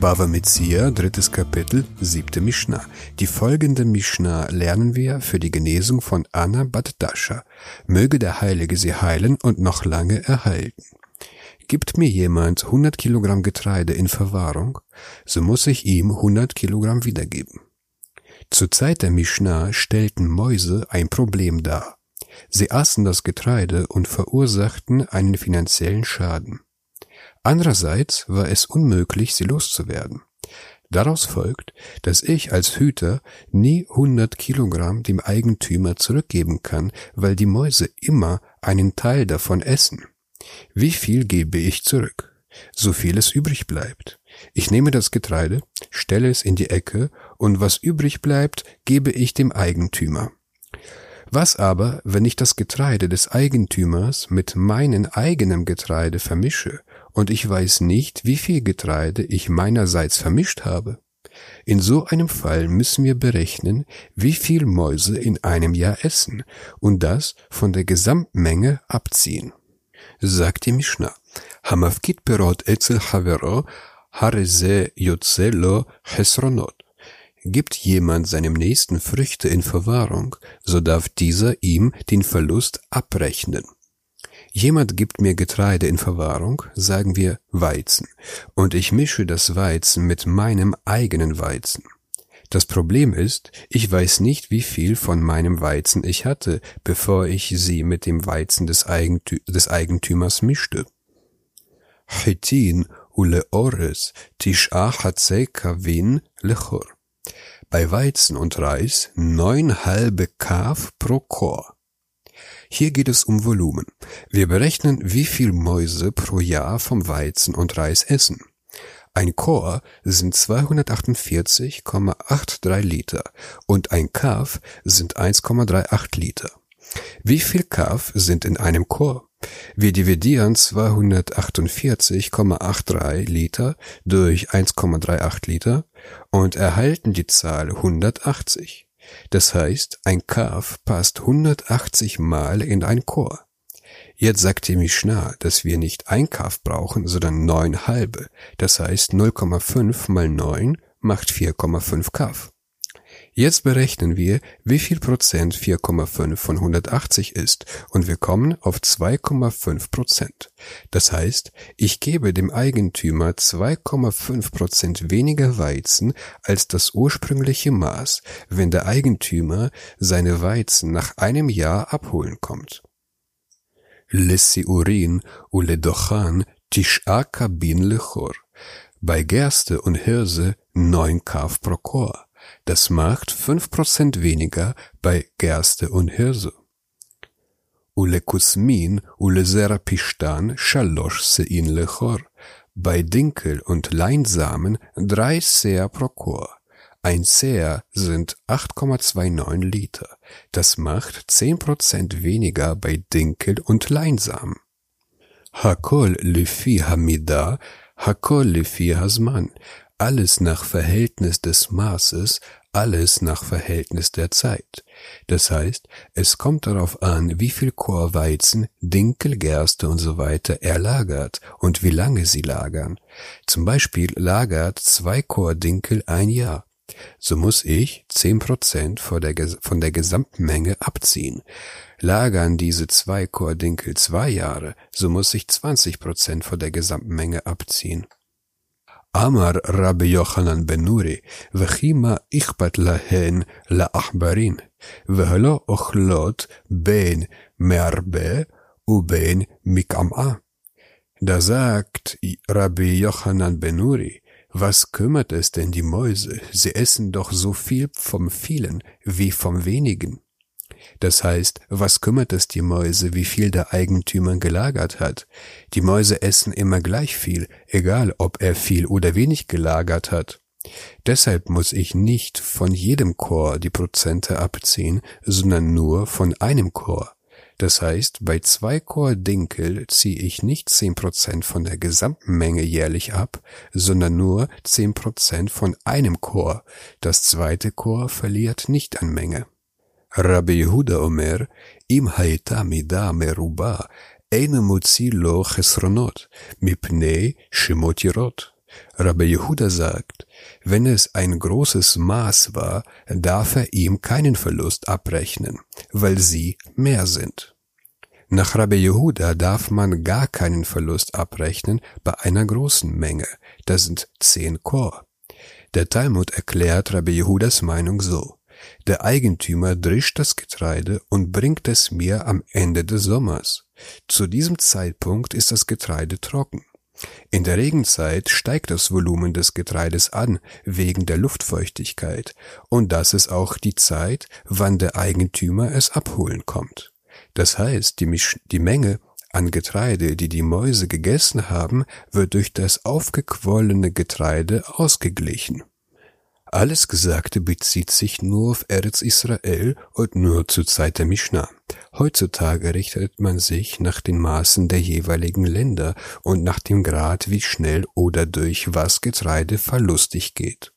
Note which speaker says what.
Speaker 1: Bava Metzia, drittes Kapitel, siebte Mishnah. Die folgende Mishnah lernen wir für die Genesung von Anna Bad Dasha. Möge der Heilige sie heilen und noch lange erhalten. Gibt mir jemand 100 Kilogramm Getreide in Verwahrung, so muss ich ihm 100 Kilogramm wiedergeben. Zur Zeit der Mishnah stellten Mäuse ein Problem dar. Sie aßen das Getreide und verursachten einen finanziellen Schaden. Andererseits war es unmöglich, sie loszuwerden. Daraus folgt, dass ich als Hüter nie 100 Kilogramm dem Eigentümer zurückgeben kann, weil die Mäuse immer einen Teil davon essen. Wie viel gebe ich zurück? So viel es übrig bleibt. Ich nehme das Getreide, stelle es in die Ecke und was übrig bleibt, gebe ich dem Eigentümer. Was aber, wenn ich das Getreide des Eigentümers mit meinem eigenen Getreide vermische und ich weiß nicht, wie viel Getreide ich meinerseits vermischt habe? In so einem Fall müssen wir berechnen, wie viel Mäuse in einem Jahr essen und das von der Gesamtmenge abziehen. Sagt die Mishnah, Hamafkit perot etzel havero hareze yotze hesronot. Gibt jemand seinem Nächsten Früchte in Verwahrung, so darf dieser ihm den Verlust abrechnen. Jemand gibt mir Getreide in Verwahrung, sagen wir Weizen, und ich mische das Weizen mit meinem eigenen Weizen. Das Problem ist, ich weiß nicht, wie viel von meinem Weizen ich hatte, bevor ich sie mit dem Weizen des, Eigentü des Eigentümers mischte. Chitin ule ores tisha kavin lechor bei Weizen und Reis neun halbe Kaf pro Chor. Hier geht es um Volumen. Wir berechnen, wie viel Mäuse pro Jahr vom Weizen und Reis essen. Ein Chor sind 248,83 Liter und ein Kaf sind 1,38 Liter. Wie viel Kaf sind in einem Chor? Wir dividieren 248,83 Liter durch 1,38 Liter und erhalten die Zahl 180. Das heißt, ein Kaf passt 180 Mal in ein Chor. Jetzt sagt die Mishnah, dass wir nicht ein Kaf brauchen, sondern neun halbe. Das heißt 0,5 mal 9 macht 4,5 Kaf. Jetzt berechnen wir, wie viel Prozent 4,5 von 180 ist und wir kommen auf 2,5 Prozent. Das heißt, ich gebe dem Eigentümer 2,5 Prozent weniger Weizen als das ursprüngliche Maß, wenn der Eigentümer seine Weizen nach einem Jahr abholen kommt. Lessiurin uledochan tish'a kabin lechor. Bei Gerste und Hirse neun Kaf pro Chor. Das macht fünf Prozent weniger bei Gerste und Hirse. Ulekusmin uleserapistan shalosh sein lechor. Bei Dinkel und Leinsamen drei Seer pro Chor. Ein Seer sind 8,29 Liter. Das macht 10% weniger bei Dinkel und Leinsamen. Hakol lefi hamida, hakol lefi hasman alles nach Verhältnis des Maßes, alles nach Verhältnis der Zeit. Das heißt, es kommt darauf an, wie viel Chorweizen, Dinkel, Gerste und so weiter er lagert und wie lange sie lagern. Zum Beispiel lagert zwei Chordinkel ein Jahr. So muss ich zehn Prozent von der Gesamtmenge abziehen. Lagern diese zwei Chordinkel zwei Jahre, so muss ich zwanzig Prozent von der Gesamtmenge abziehen. אמר רבי יוחנן בן נורי, וכי מה אכפת להן לעכברין, והלא אוכלות בין מהרבה ובין מקמעה. Da sagt Rabbi Yochanan Benuri, was kümmert es denn die Mäuse? Sie essen doch so viel vom vielen wie vom wenigen. Das heißt, was kümmert es die Mäuse, wie viel der Eigentümer gelagert hat? Die Mäuse essen immer gleich viel, egal ob er viel oder wenig gelagert hat. Deshalb muss ich nicht von jedem Chor die Prozente abziehen, sondern nur von einem Chor. Das heißt, bei zwei Chor Dinkel ziehe ich nicht zehn Prozent von der gesamten Menge jährlich ab, sondern nur zehn Prozent von einem Chor. Das zweite Chor verliert nicht an Menge. רבי יהודה אומר, אם הייתה מידה מרובה, אין מוציא לו חסרונות, מפני שמות ירות. Rabbi Yehuda sagt, wenn es ein großes Maß war, darf er ihm keinen Verlust abrechnen, weil sie mehr sind. Nach Rabbi Yehuda darf man gar keinen Verlust abrechnen bei einer großen Menge, das sind zehn Kor. Der Talmud erklärt Rabbi Yehudas Meinung so. Der Eigentümer drischt das Getreide und bringt es mir am Ende des Sommers. Zu diesem Zeitpunkt ist das Getreide trocken. In der Regenzeit steigt das Volumen des Getreides an wegen der Luftfeuchtigkeit, und das ist auch die Zeit, wann der Eigentümer es abholen kommt. Das heißt, die, Misch die Menge an Getreide, die die Mäuse gegessen haben, wird durch das aufgequollene Getreide ausgeglichen. Alles Gesagte bezieht sich nur auf Eretz Israel und nur zur Zeit der Mishnah. Heutzutage richtet man sich nach den Maßen der jeweiligen Länder und nach dem Grad, wie schnell oder durch was Getreide verlustig geht.